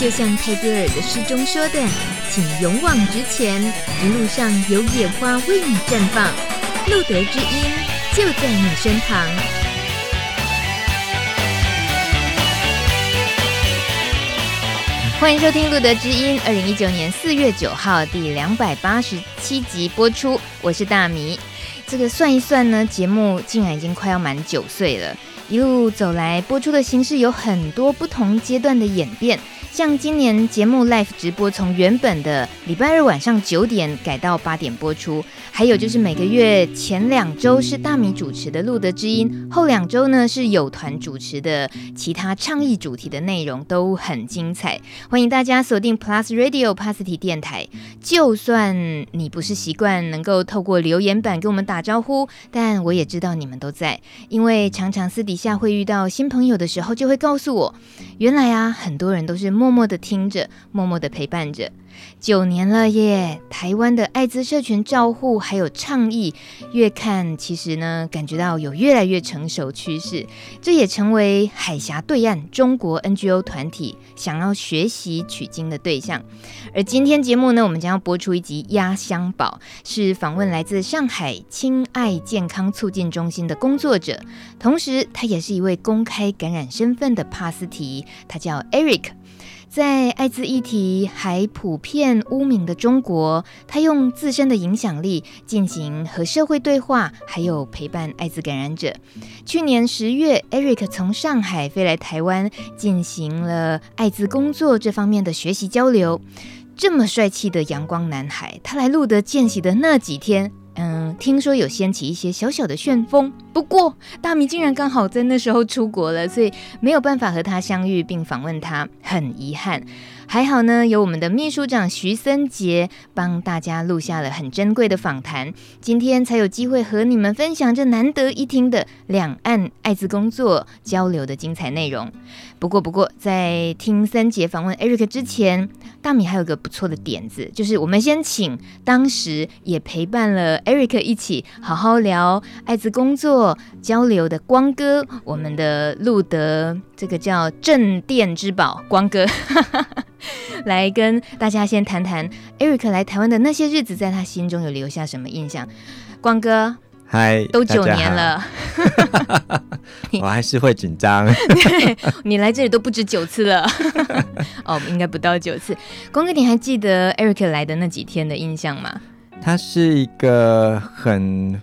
就像泰戈尔的诗中说的，请勇往直前，一路上有野花为你绽放，路德之音就在你身旁。欢迎收听《路德之音》，二零一九年四月九号第两百八十七集播出，我是大米。这个算一算呢，节目竟然已经快要满九岁了。一路走来，播出的形式有很多不同阶段的演变。像今年节目 Live 直播从原本的礼拜日晚上九点改到八点播出，还有就是每个月前两周是大米主持的路德知音，后两周呢是有团主持的其他倡议主题的内容都很精彩，欢迎大家锁定 Plus Radio p a s i t y 电台。就算你不是习惯能够透过留言板跟我们打招呼，但我也知道你们都在，因为常常私底下会遇到新朋友的时候，就会告诉我，原来啊很多人都是。默默的听着，默默的陪伴着，九年了耶！台湾的艾滋社群照护还有倡议，越看其实呢，感觉到有越来越成熟趋势，这也成为海峡对岸中国 NGO 团体想要学习取经的对象。而今天节目呢，我们将要播出一集《压箱宝》，是访问来自上海亲爱健康促进中心的工作者，同时他也是一位公开感染身份的帕斯提，他叫 Eric。在艾滋议题还普遍污名的中国，他用自身的影响力进行和社会对话，还有陪伴艾滋感染者。去年十月，Eric 从上海飞来台湾，进行了艾滋工作这方面的学习交流。这么帅气的阳光男孩，他来路德见习的那几天。嗯，听说有掀起一些小小的旋风，不过大米竟然刚好在那时候出国了，所以没有办法和他相遇并访问他，很遗憾。还好呢，有我们的秘书长徐森杰帮大家录下了很珍贵的访谈，今天才有机会和你们分享这难得一听的两岸艾滋工作交流的精彩内容。不过，不过在听三姐访问 Eric 之前，大米还有个不错的点子，就是我们先请当时也陪伴了 Eric 一起好好聊艾滋工作交流的光哥，我们的路德这个叫镇店之宝光哥。来跟大家先谈谈 Eric 来台湾的那些日子，在他心中有留下什么印象？光哥，嗨，都九年了，我还是会紧张。你来这里都不止九次了，哦，应该不到九次。光哥，你还记得 Eric 来的那几天的印象吗？他是一个很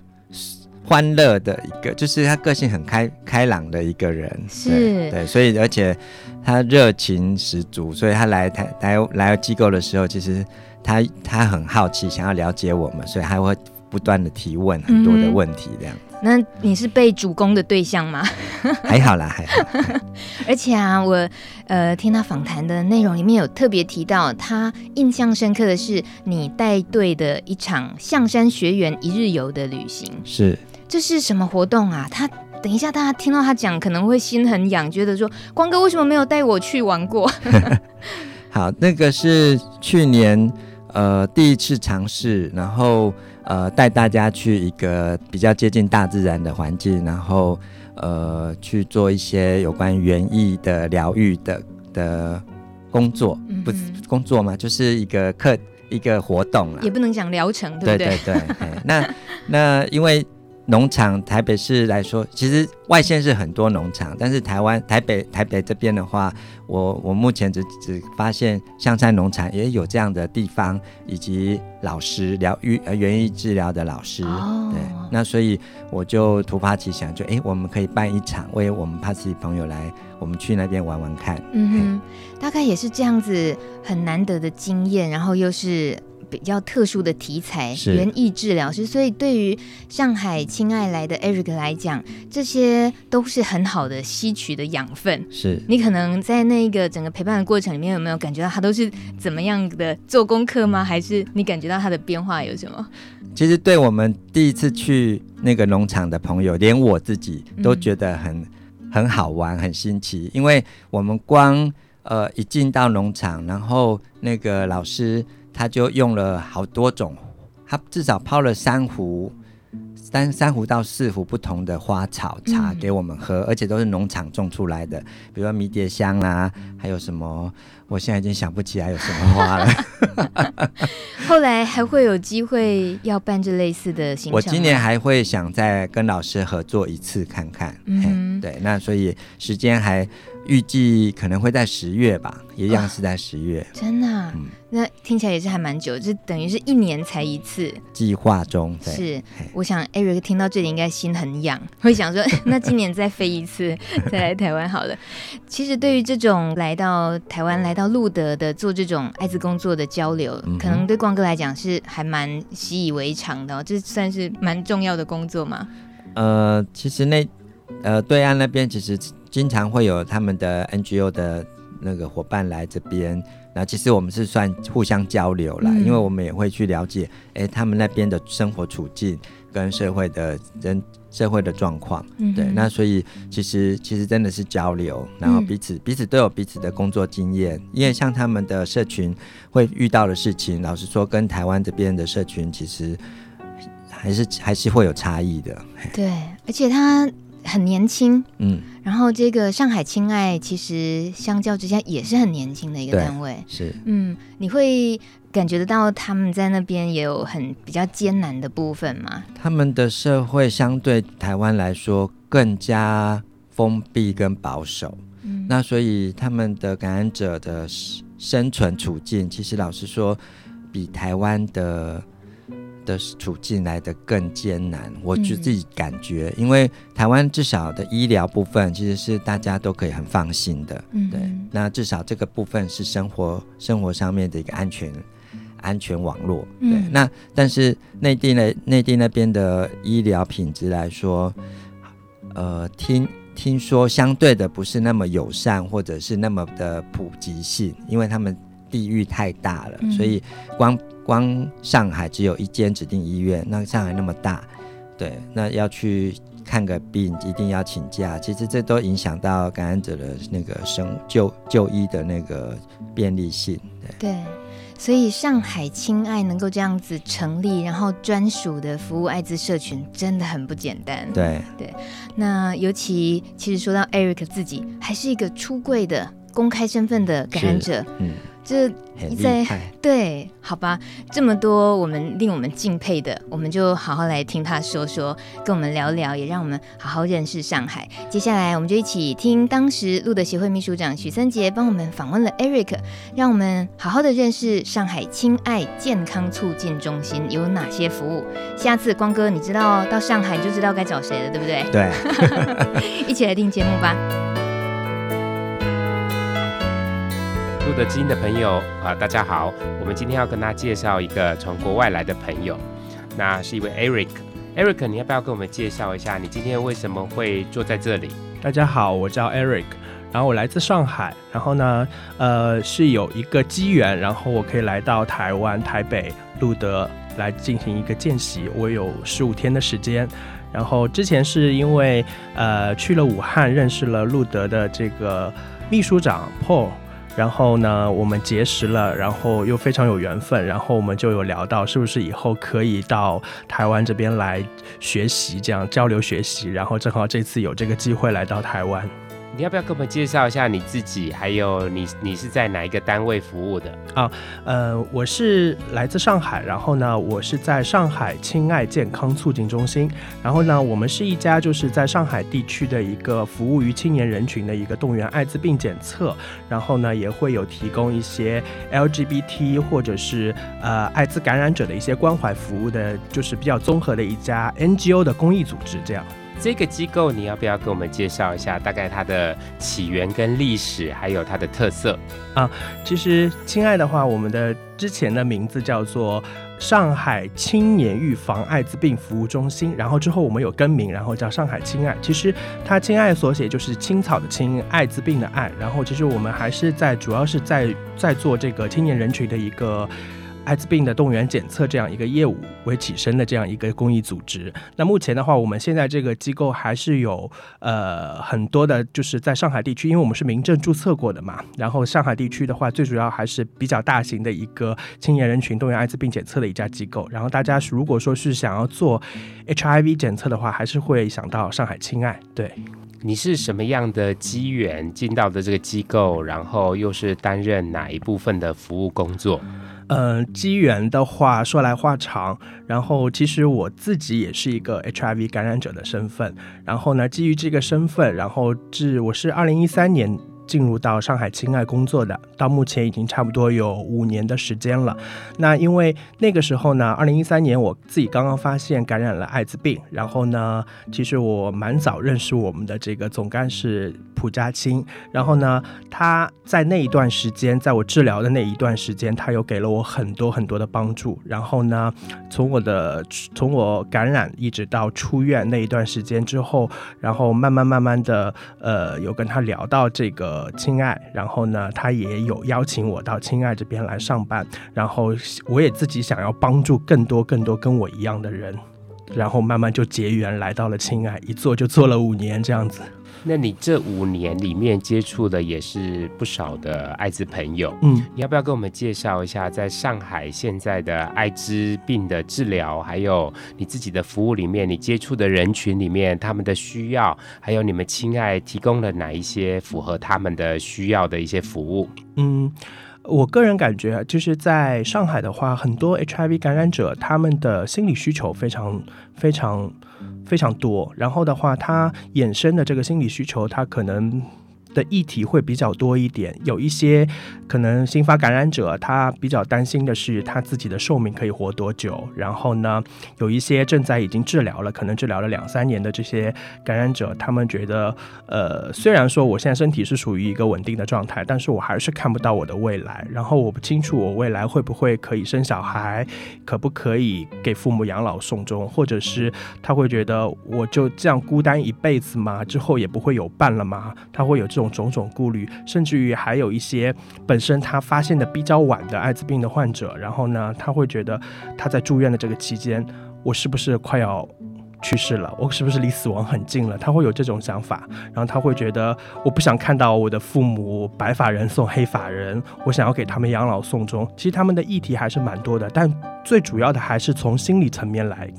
欢乐的一个，就是他个性很开开朗的一个人，是对，对，所以而且。他热情十足，所以他来台来来机构的时候，其实他他很好奇，想要了解我们，所以他会不断的提问很多的问题，这样、嗯。那你是被主攻的对象吗？还好啦，还好。而且啊，我呃听他访谈的内容里面有特别提到，他印象深刻的是你带队的一场象山学员一日游的旅行。是，这是什么活动啊？他。等一下，大家听到他讲可能会心很痒，觉得说光哥为什么没有带我去玩过？好，那个是去年呃第一次尝试，然后呃带大家去一个比较接近大自然的环境，然后呃去做一些有关园艺的疗愈的的工作，嗯、不工作嘛，就是一个课一个活动啊，也不能讲疗程，对不对？对对对，那 那因为。农场，台北市来说，其实外县是很多农场，但是台湾台北台北这边的话，我我目前只只发现香山农场也有这样的地方，以及老师疗愈呃园艺治疗的老师，哦、对，那所以我就突发奇想，就哎，我们可以办一场，为我们帕斯提朋友来，我们去那边玩玩看。嗯哼，大概也是这样子，很难得的经验，然后又是。比较特殊的题材，园艺治疗师，所以对于上海亲爱来的 Eric 来讲，这些都是很好的吸取的养分。是你可能在那个整个陪伴的过程里面，有没有感觉到他都是怎么样的做功课吗？还是你感觉到他的变化有什么？其实对我们第一次去那个农场的朋友，连我自己都觉得很、嗯、很好玩、很新奇，因为我们光呃一进到农场，然后那个老师。他就用了好多种，他至少泡了三壶三三壶到四壶不同的花草茶给我们喝，嗯、而且都是农场种出来的，比如说迷迭香啊，还有什么。我现在已经想不起来有什么花了。后来还会有机会要办这类似的行程。我今年还会想再跟老师合作一次看看。嗯，对，那所以时间还。预计可能会在十月吧，一样是在十月。真的、啊，嗯，那听起来也是还蛮久，就等于是一年才一次。计划中，对，是。我想 Eric 听到这里应该心很痒，会想说，那今年再飞一次，再来台湾好了。其实对于这种来到台湾、来到路德的做这种艾滋工作的交流，嗯、可能对光哥来讲是还蛮习以为常的、哦，这算是蛮重要的工作嘛？呃，其实那呃对岸那边其实。经常会有他们的 NGO 的那个伙伴来这边，那其实我们是算互相交流啦，嗯、因为我们也会去了解，哎，他们那边的生活处境跟社会的人社会的状况，嗯、对，那所以其实其实真的是交流，然后彼此、嗯、彼此都有彼此的工作经验，因为像他们的社群会遇到的事情，老实说，跟台湾这边的社群其实还是还是会有差异的。对，而且他。很年轻，嗯，然后这个上海亲爱其实相较之下也是很年轻的一个单位，是，嗯，你会感觉得到他们在那边也有很比较艰难的部分吗？他们的社会相对台湾来说更加封闭跟保守，嗯，那所以他们的感染者的生存处境，其实老实说，比台湾的。的处境来得更艰难，我就自己感觉，嗯、因为台湾至少的医疗部分其实是大家都可以很放心的，嗯、对，那至少这个部分是生活生活上面的一个安全安全网络，对，嗯、那但是内地呢内地那边的医疗品质来说，呃，听听说相对的不是那么友善，或者是那么的普及性，因为他们地域太大了，嗯、所以光。光上海只有一间指定医院，那上海那么大，对，那要去看个病一定要请假，其实这都影响到感染者的那个生就就医的那个便利性。对，对，所以上海亲爱能够这样子成立，然后专属的服务艾滋社群，真的很不简单。对对，那尤其其实说到 Eric 自己，还是一个出柜的公开身份的感染者，嗯。这在 对，好吧，这么多我们令我们敬佩的，我们就好好来听他说说，跟我们聊聊，也让我们好好认识上海。接下来，我们就一起听当时路德协会秘书长许森杰帮我们访问了 Eric，让我们好好的认识上海亲爱健康促进中心有哪些服务。下次光哥，你知道到上海就知道该找谁了，对不对？对，一起来听节目吧。路德之音的朋友啊，大家好！我们今天要跟大家介绍一个从国外来的朋友，那是一位 Eric。Eric，你要不要跟我们介绍一下，你今天为什么会坐在这里？大家好，我叫 Eric，然后我来自上海，然后呢，呃，是有一个机缘，然后我可以来到台湾台北路德来进行一个见习，我有十五天的时间。然后之前是因为呃去了武汉，认识了路德的这个秘书长 Paul。然后呢，我们结识了，然后又非常有缘分，然后我们就有聊到是不是以后可以到台湾这边来学习，这样交流学习。然后正好这次有这个机会来到台湾。你要不要跟我们介绍一下你自己？还有你，你是在哪一个单位服务的？啊，呃，我是来自上海，然后呢，我是在上海亲爱健康促进中心。然后呢，我们是一家就是在上海地区的一个服务于青年人群的一个动员艾滋病检测，然后呢，也会有提供一些 LGBT 或者是呃艾滋感染者的一些关怀服务的，就是比较综合的一家 NGO 的公益组织这样。这个机构你要不要给我们介绍一下？大概它的起源跟历史，还有它的特色啊？其实，亲爱的话，我们的之前的名字叫做上海青年预防艾滋病服务中心，然后之后我们有更名，然后叫上海亲爱。其实它亲爱所写就是青草的青，艾滋病的艾。然后其实我们还是在主要是在在做这个青年人群的一个。艾滋病的动员检测这样一个业务为起身的这样一个公益组织。那目前的话，我们现在这个机构还是有呃很多的，就是在上海地区，因为我们是民政注册过的嘛。然后上海地区的话，最主要还是比较大型的一个青年人群动员艾滋病检测的一家机构。然后大家如果说是想要做 HIV 检测的话，还是会想到上海青爱。对。你是什么样的机缘进到的这个机构，然后又是担任哪一部分的服务工作？嗯，机缘的话说来话长，然后其实我自己也是一个 HIV 感染者的身份，然后呢，基于这个身份，然后至我是二零一三年。进入到上海青爱工作的，到目前已经差不多有五年的时间了。那因为那个时候呢，二零一三年我自己刚刚发现感染了艾滋病，然后呢，其实我蛮早认识我们的这个总干事蒲家清，然后呢，他在那一段时间，在我治疗的那一段时间，他又给了我很多很多的帮助。然后呢，从我的从我感染一直到出院那一段时间之后，然后慢慢慢慢的，呃，有跟他聊到这个。呃，亲爱，然后呢，他也有邀请我到亲爱这边来上班，然后我也自己想要帮助更多更多跟我一样的人，然后慢慢就结缘来到了亲爱，一做就做了五年这样子。那你这五年里面接触的也是不少的艾滋朋友，嗯，你要不要跟我们介绍一下在上海现在的艾滋病的治疗，还有你自己的服务里面，你接触的人群里面他们的需要，还有你们亲爱提供了哪一些符合他们的需要的一些服务？嗯，我个人感觉就是在上海的话，很多 HIV 感染者他们的心理需求非常非常。非常多，然后的话，它衍生的这个心理需求，它可能。的议题会比较多一点，有一些可能新发感染者，他比较担心的是他自己的寿命可以活多久。然后呢，有一些正在已经治疗了，可能治疗了两三年的这些感染者，他们觉得，呃，虽然说我现在身体是属于一个稳定的状态，但是我还是看不到我的未来。然后我不清楚我未来会不会可以生小孩，可不可以给父母养老送终，或者是他会觉得我就这样孤单一辈子吗？之后也不会有伴了吗？他会有这种种种顾虑，甚至于还有一些本身他发现的比较晚的艾滋病的患者，然后呢，他会觉得他在住院的这个期间，我是不是快要去世了？我是不是离死亡很近了？他会有这种想法，然后他会觉得我不想看到我的父母白发人送黑发人，我想要给他们养老送终。其实他们的议题还是蛮多的，但最主要的还是从心理层面来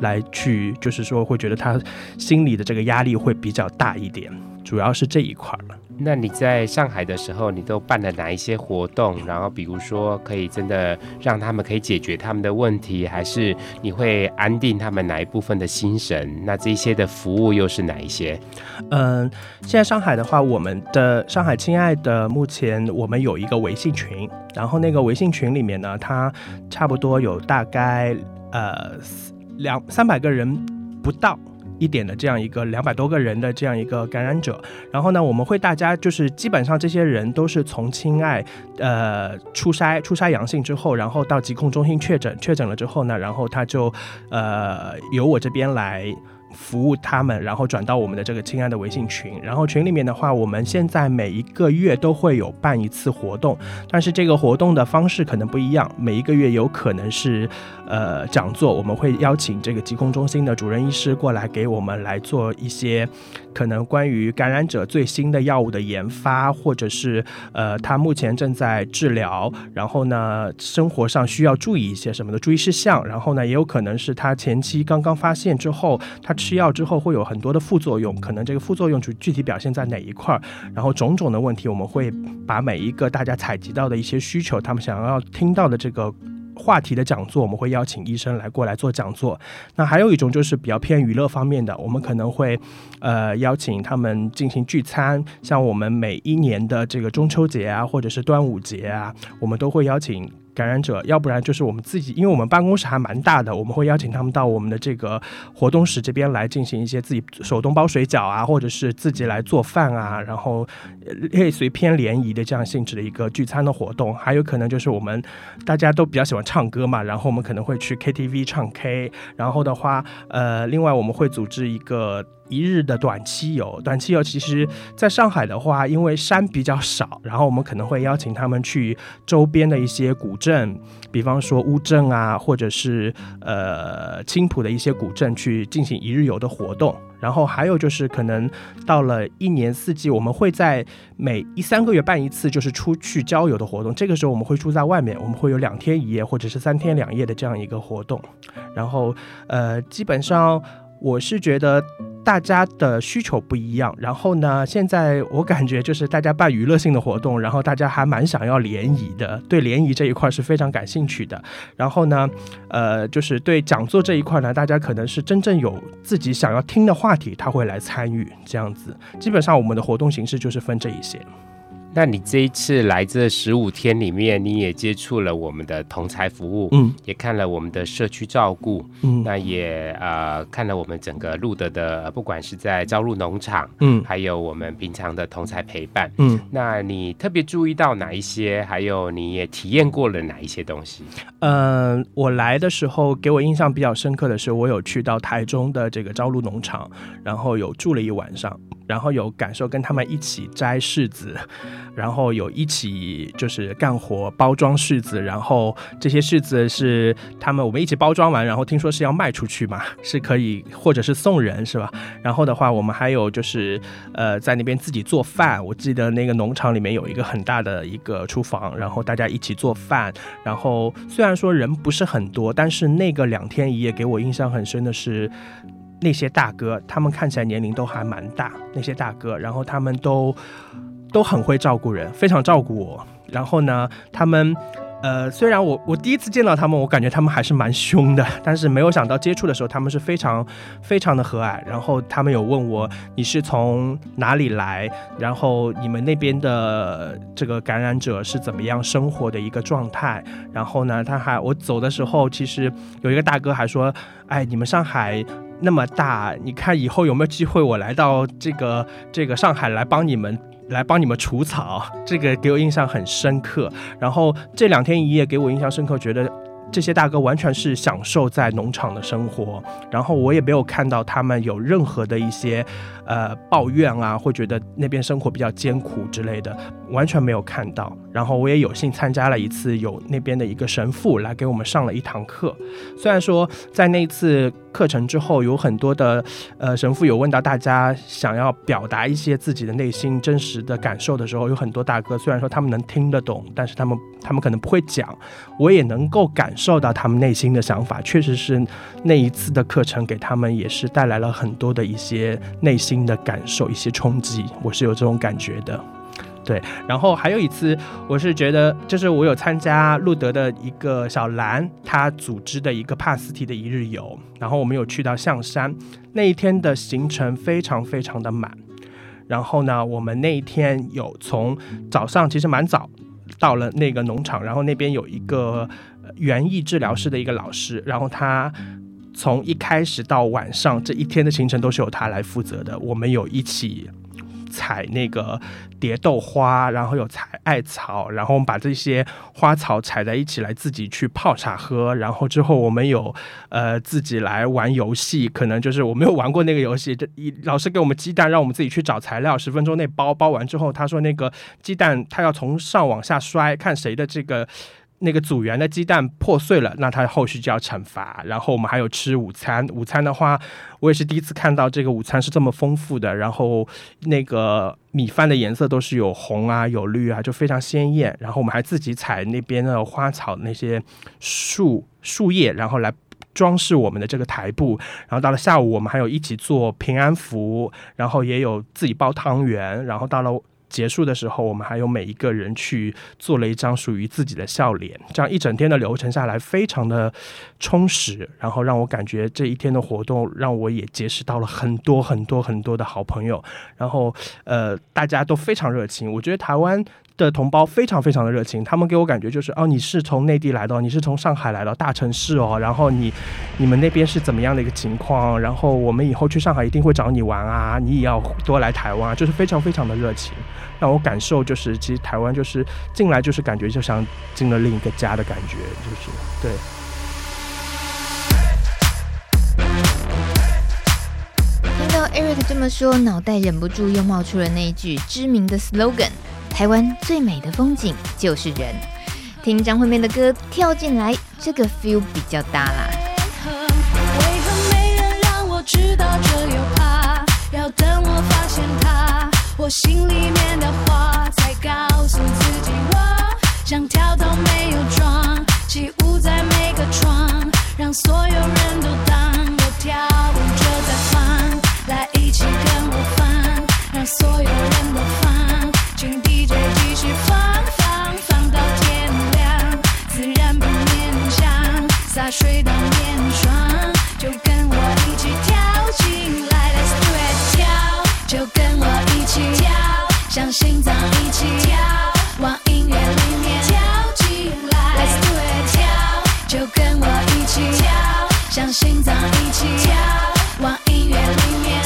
来去，就是说会觉得他心里的这个压力会比较大一点。主要是这一块了。那你在上海的时候，你都办了哪一些活动？然后比如说，可以真的让他们可以解决他们的问题，还是你会安定他们哪一部分的心神？那这些的服务又是哪一些？嗯，现在上海的话，我们的上海亲爱的目前我们有一个微信群，然后那个微信群里面呢，它差不多有大概呃两三百个人不到。一点的这样一个两百多个人的这样一个感染者，然后呢，我们会大家就是基本上这些人都是从青爱呃初筛初筛阳性之后，然后到疾控中心确诊，确诊了之后呢，然后他就呃由我这边来。服务他们，然后转到我们的这个亲爱的微信群，然后群里面的话，我们现在每一个月都会有办一次活动，但是这个活动的方式可能不一样，每一个月有可能是呃讲座，我们会邀请这个疾控中心的主任医师过来给我们来做一些可能关于感染者最新的药物的研发，或者是呃他目前正在治疗，然后呢生活上需要注意一些什么的注意事项，然后呢也有可能是他前期刚刚发现之后他。吃药之后会有很多的副作用，可能这个副作用具具体表现在哪一块儿，然后种种的问题，我们会把每一个大家采集到的一些需求，他们想要听到的这个话题的讲座，我们会邀请医生来过来做讲座。那还有一种就是比较偏娱乐方面的，我们可能会呃邀请他们进行聚餐，像我们每一年的这个中秋节啊，或者是端午节啊，我们都会邀请。感染者，要不然就是我们自己，因为我们办公室还蛮大的，我们会邀请他们到我们的这个活动室这边来进行一些自己手动包水饺啊，或者是自己来做饭啊，然后类似于偏联谊的这样性质的一个聚餐的活动。还有可能就是我们大家都比较喜欢唱歌嘛，然后我们可能会去 KTV 唱 K，然后的话，呃，另外我们会组织一个。一日的短期游。短期游其实在上海的话，因为山比较少，然后我们可能会邀请他们去周边的一些古镇，比方说乌镇啊，或者是呃青浦的一些古镇去进行一日游的活动。然后还有就是，可能到了一年四季，我们会在每一三个月办一次，就是出去郊游的活动。这个时候我们会住在外面，我们会有两天一夜或者是三天两夜的这样一个活动。然后，呃，基本上。我是觉得大家的需求不一样，然后呢，现在我感觉就是大家办娱乐性的活动，然后大家还蛮想要联谊的，对联谊这一块是非常感兴趣的。然后呢，呃，就是对讲座这一块呢，大家可能是真正有自己想要听的话题，他会来参与这样子。基本上我们的活动形式就是分这一些。那你这一次来这十五天里面，你也接触了我们的同才服务，嗯，也看了我们的社区照顾，嗯，那也呃看了我们整个路德的，不管是在朝露农场，嗯，还有我们平常的同才陪伴，嗯，那你特别注意到哪一些？还有你也体验过了哪一些东西？嗯、呃，我来的时候给我印象比较深刻的是，我有去到台中的这个朝露农场，然后有住了一晚上。然后有感受跟他们一起摘柿子，然后有一起就是干活包装柿子，然后这些柿子是他们我们一起包装完，然后听说是要卖出去嘛，是可以或者是送人是吧？然后的话，我们还有就是呃在那边自己做饭，我记得那个农场里面有一个很大的一个厨房，然后大家一起做饭，然后虽然说人不是很多，但是那个两天一夜给我印象很深的是。那些大哥，他们看起来年龄都还蛮大。那些大哥，然后他们都都很会照顾人，非常照顾我。然后呢，他们。呃，虽然我我第一次见到他们，我感觉他们还是蛮凶的，但是没有想到接触的时候，他们是非常非常的和蔼。然后他们有问我，你是从哪里来，然后你们那边的这个感染者是怎么样生活的一个状态。然后呢，他还我走的时候，其实有一个大哥还说，哎，你们上海那么大，你看以后有没有机会我来到这个这个上海来帮你们。来帮你们除草，这个给我印象很深刻。然后这两天一夜给我印象深刻，觉得这些大哥完全是享受在农场的生活。然后我也没有看到他们有任何的一些呃抱怨啊，或觉得那边生活比较艰苦之类的，完全没有看到。然后我也有幸参加了一次，有那边的一个神父来给我们上了一堂课。虽然说在那一次。课程之后有很多的呃神父有问到大家想要表达一些自己的内心真实的感受的时候，有很多大哥虽然说他们能听得懂，但是他们他们可能不会讲，我也能够感受到他们内心的想法，确实是那一次的课程给他们也是带来了很多的一些内心的感受，一些冲击，我是有这种感觉的。对，然后还有一次，我是觉得，就是我有参加路德的一个小兰，他组织的一个帕斯提的一日游，然后我们有去到象山，那一天的行程非常非常的满，然后呢，我们那一天有从早上其实蛮早到了那个农场，然后那边有一个园艺治疗师的一个老师，然后他从一开始到晚上这一天的行程都是由他来负责的，我们有一起。采那个蝶豆花，然后有采艾草，然后我们把这些花草采在一起来自己去泡茶喝，然后之后我们有呃自己来玩游戏，可能就是我没有玩过那个游戏，这一老师给我们鸡蛋，让我们自己去找材料，十分钟内包，包完之后他说那个鸡蛋他要从上往下摔，看谁的这个。那个组员的鸡蛋破碎了，那他后续就要惩罚。然后我们还有吃午餐，午餐的话，我也是第一次看到这个午餐是这么丰富的。然后那个米饭的颜色都是有红啊，有绿啊，就非常鲜艳。然后我们还自己采那边的花草那些树树叶，然后来装饰我们的这个台布。然后到了下午，我们还有一起做平安符，然后也有自己包汤圆。然后到了。结束的时候，我们还有每一个人去做了一张属于自己的笑脸，这样一整天的流程下来，非常的充实，然后让我感觉这一天的活动让我也结识到了很多很多很多的好朋友，然后呃，大家都非常热情，我觉得台湾的同胞非常非常的热情，他们给我感觉就是哦，你是从内地来的，你是从上海来的大城市哦，然后你你们那边是怎么样的一个情况？然后我们以后去上海一定会找你玩啊，你也要多来台湾啊，就是非常非常的热情，让我感受就是其实台湾就是进来就是感觉就像进了另一个家的感觉，就是对。听到 Eric 这么说，脑袋忍不住又冒出了那一句知名的 slogan：“ 台湾最美的风景就是人。”听张惠妹的歌跳进来，这个 feel 比较大啦。为何没人让我知道这有怕？要等我发现它，我心里面的话才告诉自己，我像跳蚤没有装，起雾在每个窗，让所有人都当我跳舞着在放，来一起跟我放，让所有人都放，请 DJ 继续放放放到天亮，自然不勉强，洒水当面霜，就跟我一起跳进来，Let's do it，跳，就跟我一起跳，像心脏一起跳，往音乐里面跳进来，Let's do it，跳，就跟我一起跳，像心脏一起跳，往音乐里面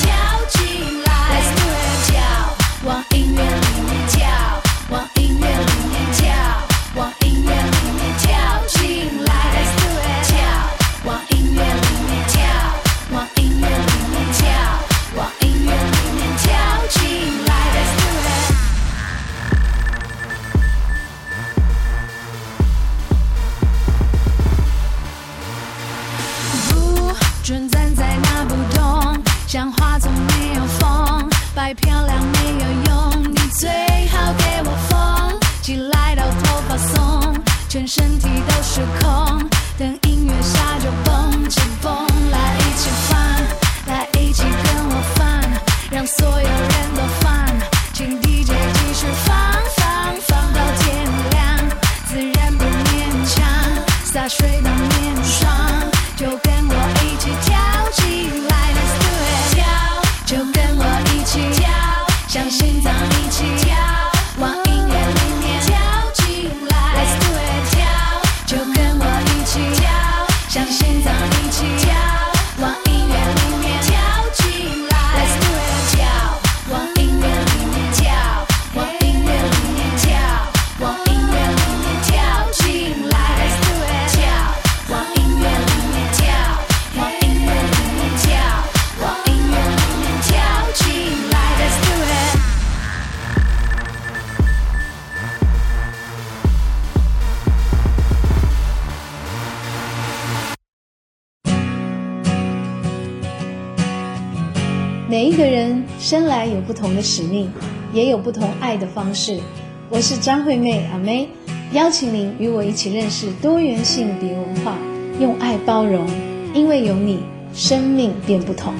不同的使命，也有不同爱的方式。我是张惠妹阿妹，邀请您与我一起认识多元性别文化，用爱包容，因为有你，生命变不同。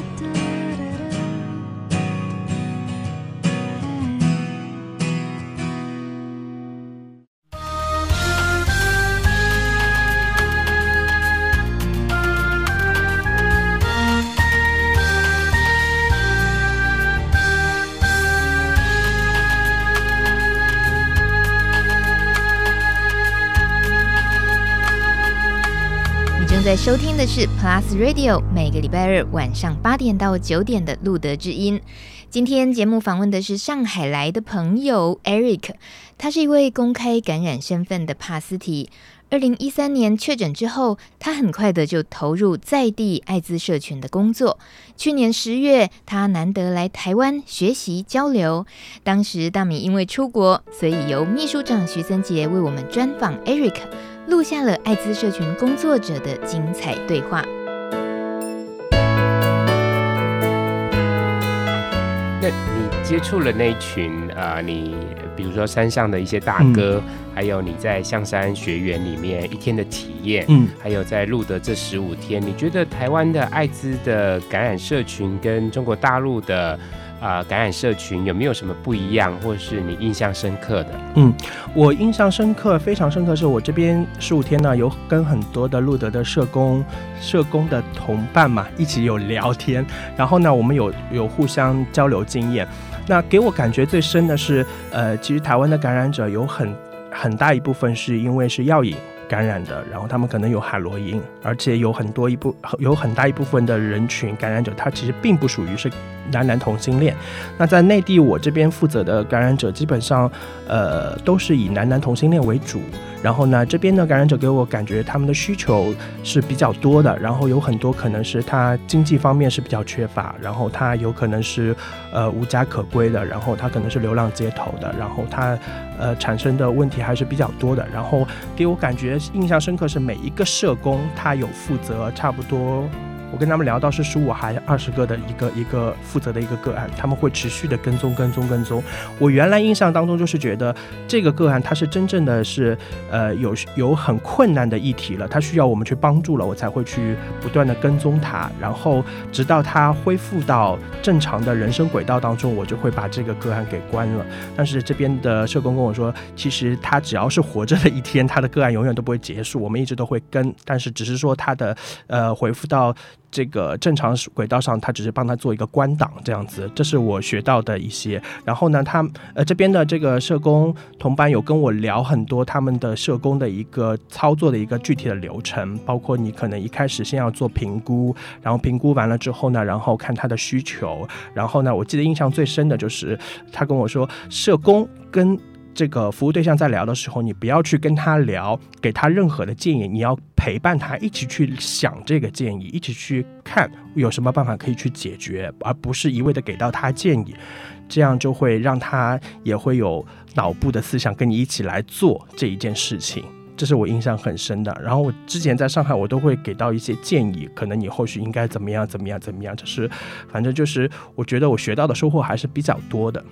收听的是 Plus Radio，每个礼拜二晚上八点到九点的路德之音。今天节目访问的是上海来的朋友 Eric，他是一位公开感染身份的帕斯提。二零一三年确诊之后，他很快的就投入在地艾滋社群的工作。去年十月，他难得来台湾学习交流。当时大米因为出国，所以由秘书长徐森杰为我们专访 Eric，录下了艾滋社群工作者的精彩对话。那你接触了那一群呃，你比如说山上的一些大哥，嗯、还有你在象山学园里面一天的体验，嗯，还有在露德这十五天，你觉得台湾的艾滋的感染社群跟中国大陆的啊、呃、感染社群有没有什么不一样，或者是你印象深刻的？嗯，我印象深刻，非常深刻，是我这边十五天呢，有跟很多的路德的社工、社工的同伴嘛，一起有聊天，然后呢，我们有有互相交流经验。那给我感觉最深的是，呃，其实台湾的感染者有很很大一部分是因为是药瘾感染的，然后他们可能有海洛因，而且有很多一部有很大一部分的人群感染者，他其实并不属于是男男同性恋。那在内地，我这边负责的感染者基本上，呃，都是以男男同性恋为主。然后呢，这边的感染者给我感觉他们的需求是比较多的，然后有很多可能是他经济方面是比较缺乏，然后他有可能是呃无家可归的，然后他可能是流浪街头的，然后他呃产生的问题还是比较多的。然后给我感觉印象深刻是每一个社工他有负责差不多。跟他们聊到是十五还二十个的一个一个负责的一个个案，他们会持续的跟踪跟踪跟踪。我原来印象当中就是觉得这个个案他是真正的是呃有有很困难的议题了，他需要我们去帮助了，我才会去不断的跟踪他，然后直到他恢复到正常的人生轨道当中，我就会把这个个案给关了。但是这边的社工跟我说，其实他只要是活着的一天，他的个案永远都不会结束，我们一直都会跟，但是只是说他的呃恢复到。这个正常轨道上，他只是帮他做一个关档这样子，这是我学到的一些。然后呢，他呃这边的这个社工同伴有跟我聊很多他们的社工的一个操作的一个具体的流程，包括你可能一开始先要做评估，然后评估完了之后呢，然后看他的需求，然后呢，我记得印象最深的就是他跟我说，社工跟这个服务对象在聊的时候，你不要去跟他聊，给他任何的建议，你要陪伴他一起去想这个建议，一起去看有什么办法可以去解决，而不是一味的给到他建议，这样就会让他也会有脑部的思想跟你一起来做这一件事情，这是我印象很深的。然后我之前在上海，我都会给到一些建议，可能你后续应该怎么样怎么样怎么样，就是反正就是我觉得我学到的收获还是比较多的。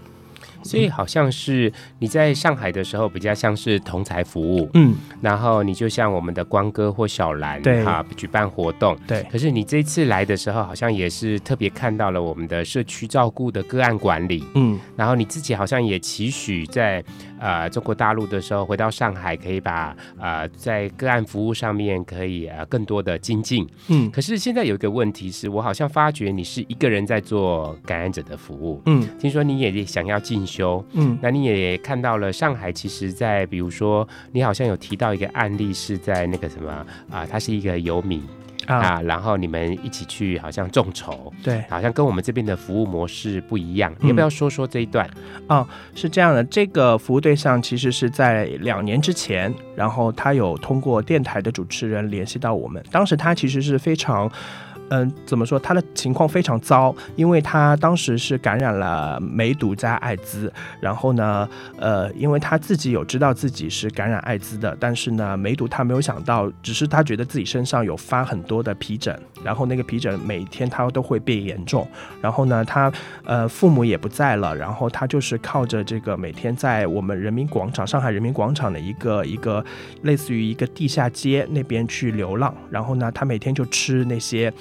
所以好像是你在上海的时候比较像是同才服务，嗯，然后你就像我们的光哥或小兰，对哈，举办活动，对。可是你这次来的时候，好像也是特别看到了我们的社区照顾的个案管理，嗯，然后你自己好像也期许在呃中国大陆的时候回到上海，可以把呃在个案服务上面可以呃更多的精进，嗯。可是现在有一个问题是我好像发觉你是一个人在做感染者的服务，嗯，听说你也想要进修。嗯，那你也看到了上海，其实，在比如说，你好像有提到一个案例，是在那个什么啊，他是一个游民啊，啊，然后你们一起去好像众筹，对，好像跟我们这边的服务模式不一样，你要不要说说这一段？嗯、哦，是这样的，这个服务对象其实是在两年之前，然后他有通过电台的主持人联系到我们，当时他其实是非常。嗯，怎么说？他的情况非常糟，因为他当时是感染了梅毒加艾滋，然后呢，呃，因为他自己有知道自己是感染艾滋的，但是呢，梅毒他没有想到，只是他觉得自己身上有发很多的皮疹，然后那个皮疹每天他都会变严重，然后呢，他呃父母也不在了，然后他就是靠着这个每天在我们人民广场，上海人民广场的一个一个类似于一个地下街那边去流浪，然后呢，他每天就吃那些。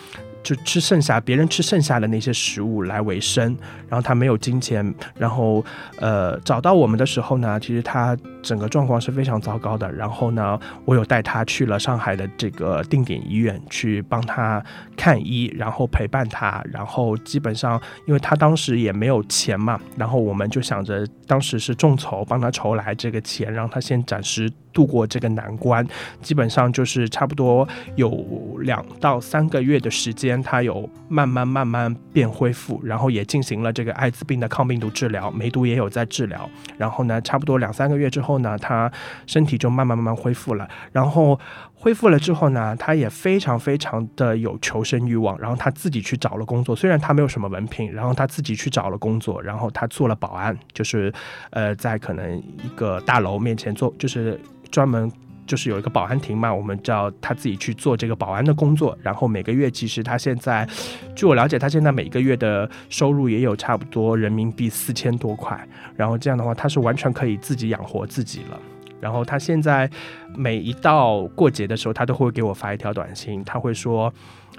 就吃剩下别人吃剩下的那些食物来维生，然后他没有金钱，然后呃找到我们的时候呢，其实他整个状况是非常糟糕的。然后呢，我有带他去了上海的这个定点医院去帮他看医，然后陪伴他，然后基本上因为他当时也没有钱嘛，然后我们就想着当时是众筹帮他筹来这个钱，让他先暂时度过这个难关，基本上就是差不多有两到三个月的时间。他有慢慢慢慢变恢复，然后也进行了这个艾滋病的抗病毒治疗，梅毒也有在治疗。然后呢，差不多两三个月之后后呢，他身体就慢慢慢慢恢复了。然后恢复了之后呢，他也非常非常的有求生欲望。然后他自己去找了工作，虽然他没有什么文凭，然后他自己去找了工作，然后他做了保安，就是呃，在可能一个大楼面前做，就是专门。就是有一个保安亭嘛，我们叫他自己去做这个保安的工作，然后每个月其实他现在，据我了解，他现在每个月的收入也有差不多人民币四千多块，然后这样的话他是完全可以自己养活自己了。然后他现在每一到过节的时候，他都会给我发一条短信，他会说：“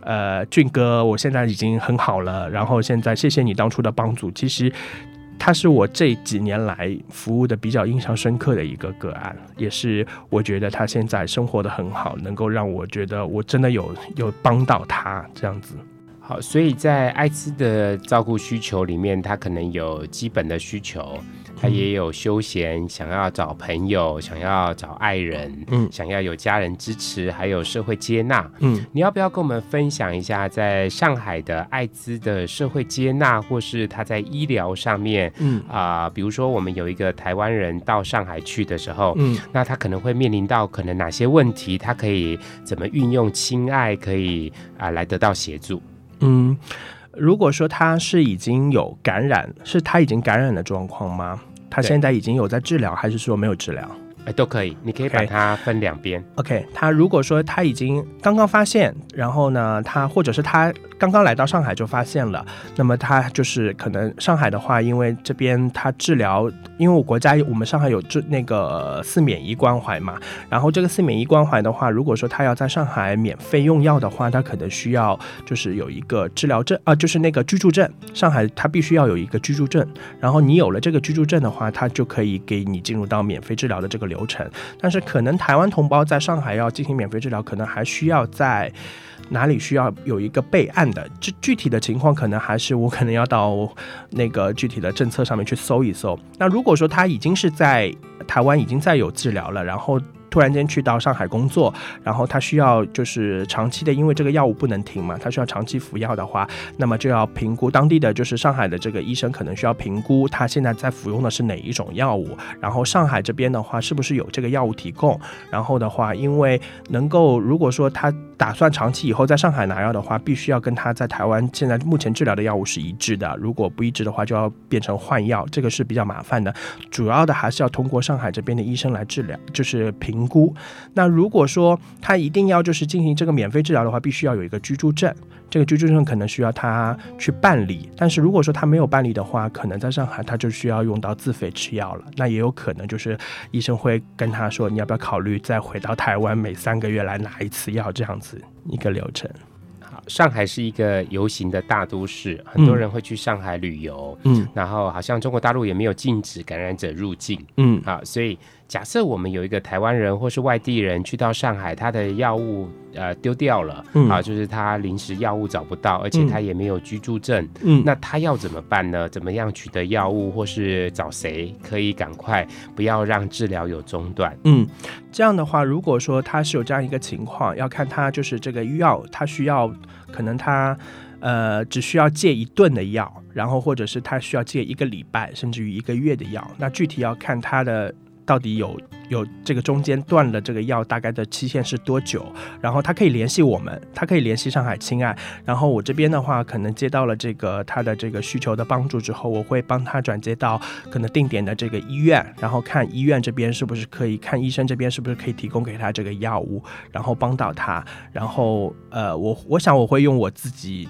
呃，俊哥，我现在已经很好了，然后现在谢谢你当初的帮助。”其实。他是我这几年来服务的比较印象深刻的一个个案，也是我觉得他现在生活的很好，能够让我觉得我真的有有帮到他这样子。好，所以在艾滋的照顾需求里面，他可能有基本的需求，他也有休闲，想要找朋友，想要找爱人，嗯，想要有家人支持，还有社会接纳，嗯，你要不要跟我们分享一下，在上海的艾滋的社会接纳，或是他在医疗上面，嗯。啊、呃，比如说我们有一个台湾人到上海去的时候，嗯，那他可能会面临到可能哪些问题，他可以怎么运用亲爱，可以啊、呃、来得到协助。嗯，如果说他是已经有感染，是他已经感染的状况吗？他现在已经有在治疗，还是说没有治疗？哎，都可以，你可以把它分两边。Okay. OK，他如果说他已经刚刚发现，然后呢，他或者是他。刚刚来到上海就发现了，那么他就是可能上海的话，因为这边他治疗，因为我国家我们上海有治那个四免一关怀嘛，然后这个四免一关怀的话，如果说他要在上海免费用药的话，他可能需要就是有一个治疗证啊，就是那个居住证，上海他必须要有一个居住证，然后你有了这个居住证的话，他就可以给你进入到免费治疗的这个流流程，但是可能台湾同胞在上海要进行免费治疗，可能还需要在。哪里需要有一个备案的？这具体的情况可能还是我可能要到那个具体的政策上面去搜一搜。那如果说他已经是在台湾已经在有治疗了，然后。突然间去到上海工作，然后他需要就是长期的，因为这个药物不能停嘛，他需要长期服药的话，那么就要评估当地的就是上海的这个医生可能需要评估他现在在服用的是哪一种药物，然后上海这边的话是不是有这个药物提供，然后的话，因为能够如果说他打算长期以后在上海拿药的话，必须要跟他在台湾现在目前治疗的药物是一致的，如果不一致的话，就要变成换药，这个是比较麻烦的，主要的还是要通过上海这边的医生来治疗，就是评。估，那如果说他一定要就是进行这个免费治疗的话，必须要有一个居住证，这个居住证可能需要他去办理。但是如果说他没有办理的话，可能在上海他就需要用到自费吃药了。那也有可能就是医生会跟他说，你要不要考虑再回到台湾，每三个月来拿一次药，这样子一个流程。上海是一个游行的大都市，很多人会去上海旅游。嗯，然后好像中国大陆也没有禁止感染者入境。嗯，好，所以假设我们有一个台湾人或是外地人去到上海，他的药物呃丢掉了，嗯，啊，就是他临时药物找不到，而且他也没有居住证。嗯，那他要怎么办呢？怎么样取得药物，或是找谁可以赶快不要让治疗有中断？嗯，这样的话，如果说他是有这样一个情况，要看他就是这个药，他需要。可能他，呃，只需要戒一顿的药，然后或者是他需要戒一个礼拜，甚至于一个月的药。那具体要看他的到底有有这个中间断了这个药大概的期限是多久，然后他可以联系我们，他可以联系上海亲爱。然后我这边的话，可能接到了这个他的这个需求的帮助之后，我会帮他转接到可能定点的这个医院，然后看医院这边是不是可以，看医生这边是不是可以提供给他这个药物，然后帮到他。然后呃，我我想我会用我自己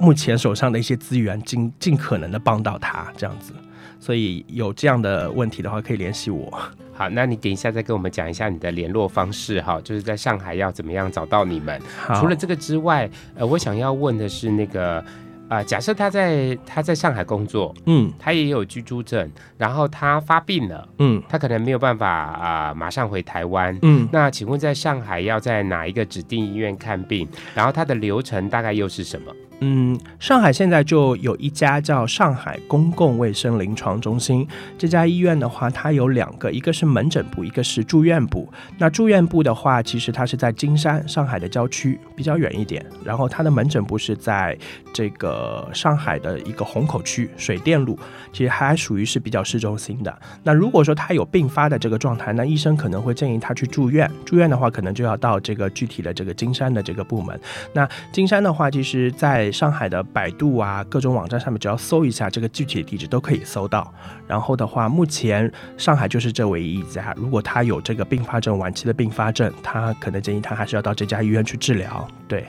目前手上的一些资源，尽尽可能的帮到他这样子。所以有这样的问题的话，可以联系我。好，那你等一下再跟我们讲一下你的联络方式哈，就是在上海要怎么样找到你们。除了这个之外，呃，我想要问的是那个，呃，假设他在他在上海工作，嗯，他也有居住证，然后他发病了，嗯，他可能没有办法啊，呃，马上回台湾，嗯，那请问在上海要在哪一个指定医院看病？然后他的流程大概又是什么？嗯，上海现在就有一家叫上海公共卫生临床中心。这家医院的话，它有两个，一个是门诊部，一个是住院部。那住院部的话，其实它是在金山，上海的郊区，比较远一点。然后它的门诊部是在这个上海的一个虹口区水电路，其实还属于是比较市中心的。那如果说他有并发的这个状态，那医生可能会建议他去住院。住院的话，可能就要到这个具体的这个金山的这个部门。那金山的话，其实在上海的百度啊，各种网站上面，只要搜一下这个具体的地址都可以搜到。然后的话，目前上海就是这唯一一家。如果他有这个并发症，晚期的并发症，他可能建议他还是要到这家医院去治疗。对，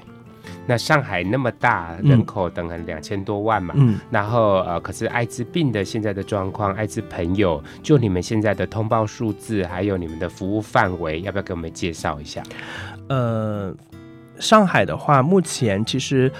那上海那么大，人口等于两千多万嘛，嗯，然后呃，可是艾滋病的现在的状况，艾滋朋友，就你们现在的通报数字，还有你们的服务范围，要不要给我们介绍一下？呃。上海的话，目前其实